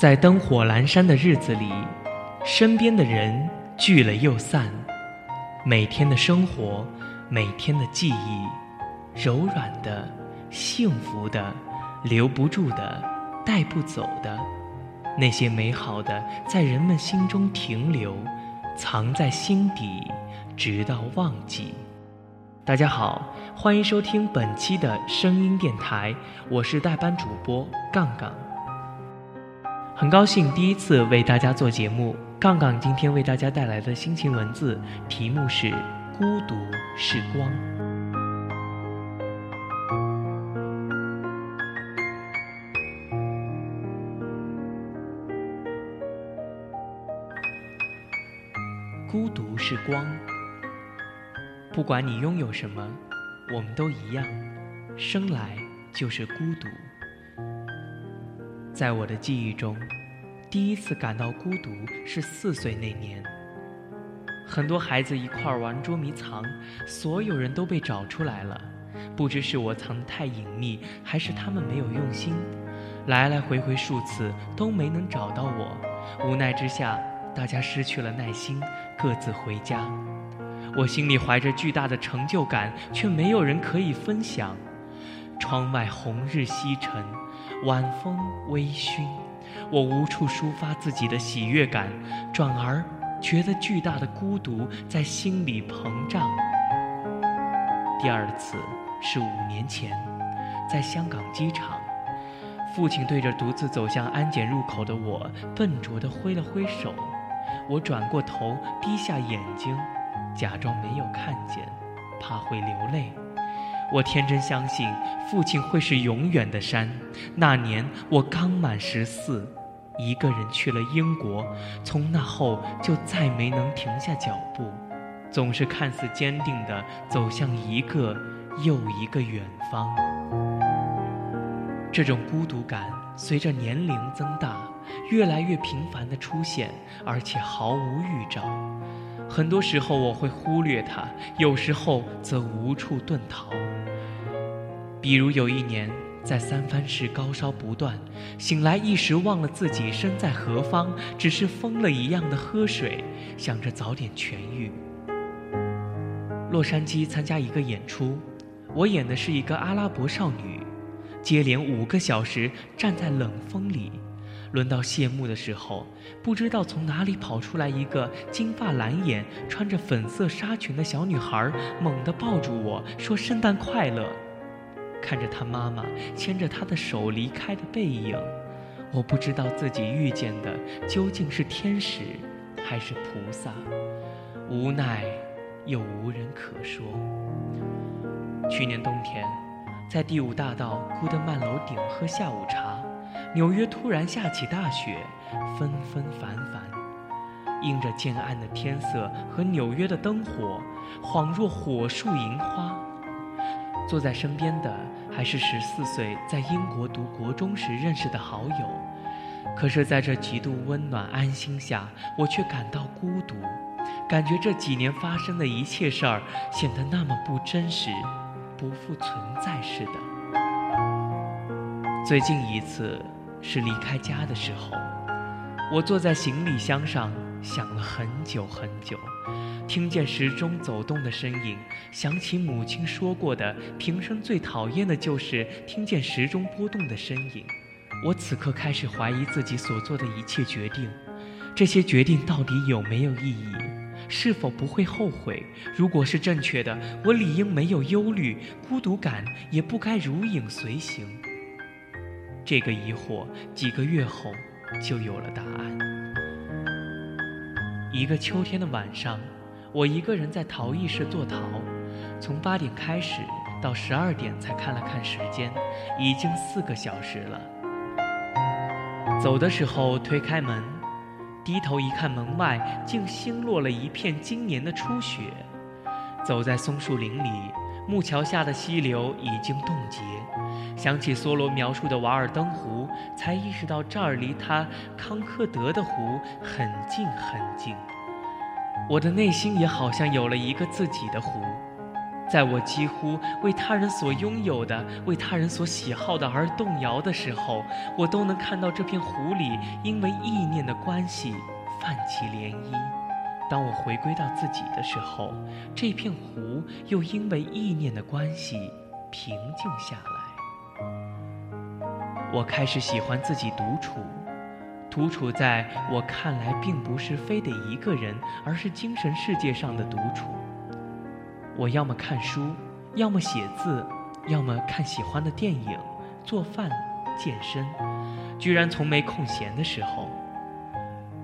在灯火阑珊的日子里，身边的人聚了又散。每天的生活，每天的记忆，柔软的、幸福的、留不住的、带不走的，那些美好的，在人们心中停留，藏在心底，直到忘记。大家好，欢迎收听本期的声音电台，我是代班主播杠杠。很高兴第一次为大家做节目，杠杠今天为大家带来的心情文字题目是《孤独是光》。孤独是光，不管你拥有什么，我们都一样，生来就是孤独。在我的记忆中，第一次感到孤独是四岁那年。很多孩子一块玩捉迷藏，所有人都被找出来了。不知是我藏得太隐秘，还是他们没有用心，来来回回数次都没能找到我。无奈之下，大家失去了耐心，各自回家。我心里怀着巨大的成就感，却没有人可以分享。窗外红日西沉。晚风微醺，我无处抒发自己的喜悦感，转而觉得巨大的孤独在心里膨胀。第二次是五年前，在香港机场，父亲对着独自走向安检入口的我，笨拙地挥了挥手。我转过头，低下眼睛，假装没有看见，怕会流泪。我天真相信父亲会是永远的山。那年我刚满十四，一个人去了英国，从那后就再没能停下脚步，总是看似坚定地走向一个又一个远方。这种孤独感随着年龄增大，越来越频繁地出现，而且毫无预兆。很多时候我会忽略它，有时候则无处遁逃。比如有一年在三藩市高烧不断，醒来一时忘了自己身在何方，只是疯了一样的喝水，想着早点痊愈。洛杉矶参加一个演出，我演的是一个阿拉伯少女，接连五个小时站在冷风里。轮到谢幕的时候，不知道从哪里跑出来一个金发蓝眼、穿着粉色纱裙的小女孩，猛地抱住我说：“圣诞快乐！”看着她妈妈牵着她的手离开的背影，我不知道自己遇见的究竟是天使还是菩萨，无奈又无人可说。去年冬天，在第五大道古德曼楼顶喝下午茶。纽约突然下起大雪，纷纷繁繁，映着渐暗的天色和纽约的灯火，恍若火树银花。坐在身边的还是十四岁在英国读国中时认识的好友，可是在这极度温暖安心下，我却感到孤独，感觉这几年发生的一切事儿显得那么不真实，不复存在似的。最近一次。是离开家的时候，我坐在行李箱上想了很久很久，听见时钟走动的声音，想起母亲说过的，平生最讨厌的就是听见时钟波动的声音。我此刻开始怀疑自己所做的一切决定，这些决定到底有没有意义？是否不会后悔？如果是正确的，我理应没有忧虑，孤独感也不该如影随形。这个疑惑几个月后就有了答案。一个秋天的晚上，我一个人在陶艺室做陶，从八点开始到十二点才看了看时间，已经四个小时了。走的时候推开门，低头一看，门外竟星落了一片今年的初雪。走在松树林里。木桥下的溪流已经冻结，想起梭罗描述的瓦尔登湖，才意识到这儿离他康科德的湖很近很近。我的内心也好像有了一个自己的湖，在我几乎为他人所拥有的、为他人所喜好的而动摇的时候，我都能看到这片湖里因为意念的关系泛起涟漪。当我回归到自己的时候，这片湖又因为意念的关系平静下来。我开始喜欢自己独处，独处在我看来并不是非得一个人，而是精神世界上的独处。我要么看书，要么写字，要么看喜欢的电影、做饭、健身，居然从没空闲的时候。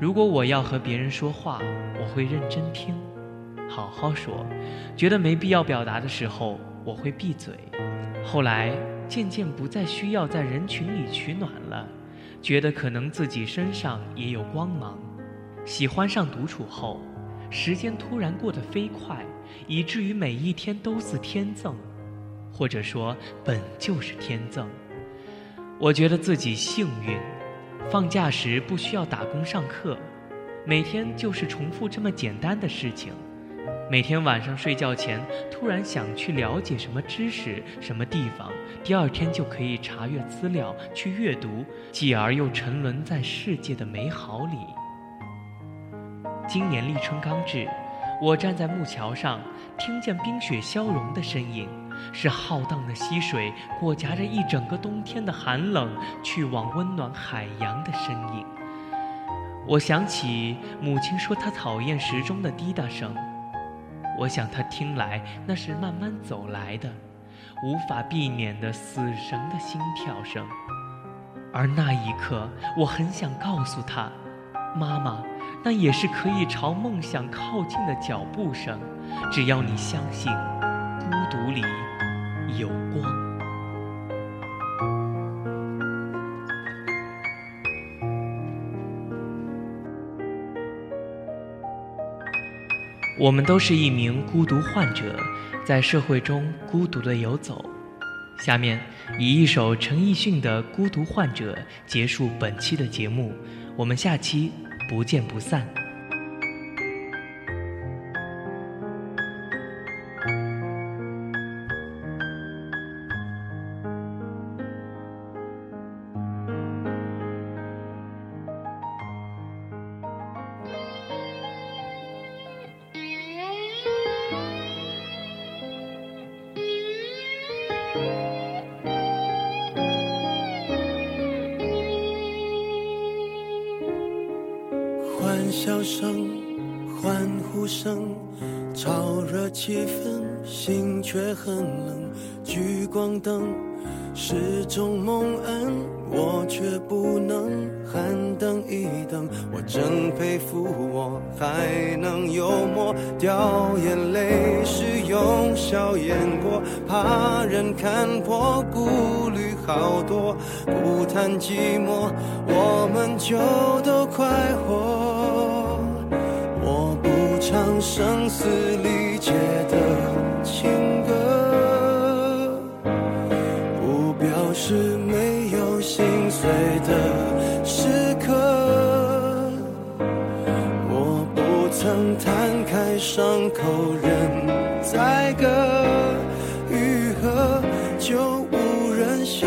如果我要和别人说话，我会认真听，好好说；觉得没必要表达的时候，我会闭嘴。后来渐渐不再需要在人群里取暖了，觉得可能自己身上也有光芒。喜欢上独处后，时间突然过得飞快。以至于每一天都似天赠，或者说本就是天赠。我觉得自己幸运，放假时不需要打工上课，每天就是重复这么简单的事情。每天晚上睡觉前突然想去了解什么知识、什么地方，第二天就可以查阅资料去阅读，继而又沉沦在世界的美好里。今年立春刚至。我站在木桥上，听见冰雪消融的声音，是浩荡的溪水裹挟着一整个冬天的寒冷，去往温暖海洋的身影。我想起母亲说她讨厌时钟的滴答声，我想他听来那是慢慢走来的，无法避免的死神的心跳声。而那一刻，我很想告诉他，妈妈。那也是可以朝梦想靠近的脚步声，只要你相信，孤独里有光。我们都是一名孤独患者，在社会中孤独的游走。下面以一首陈奕迅的《孤独患者》结束本期的节目，我们下期。不见不散。欢笑声、欢呼声，炒热气氛，心却很冷。聚光灯是种蒙恩，我却不能喊等一等。我真佩服我还能幽默，掉眼泪是用笑掩过，怕人看破，顾虑好多。不谈寂寞，我们就都快活。我不唱声嘶力竭的情歌，不表示没有心碎的时刻。我不曾摊开伤口任宰割，愈合就无人晓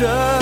这。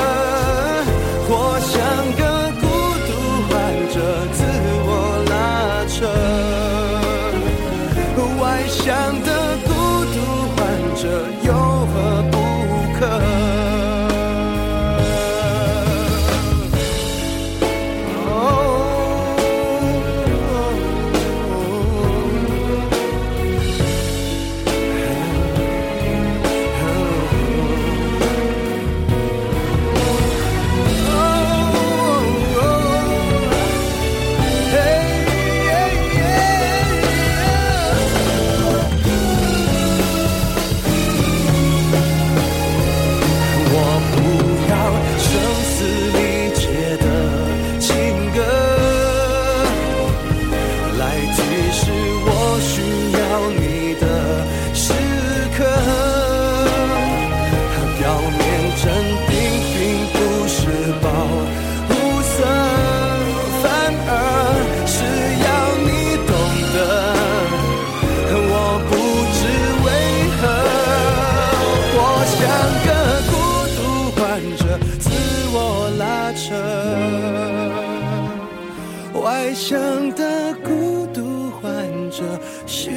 想的孤独患者需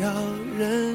要人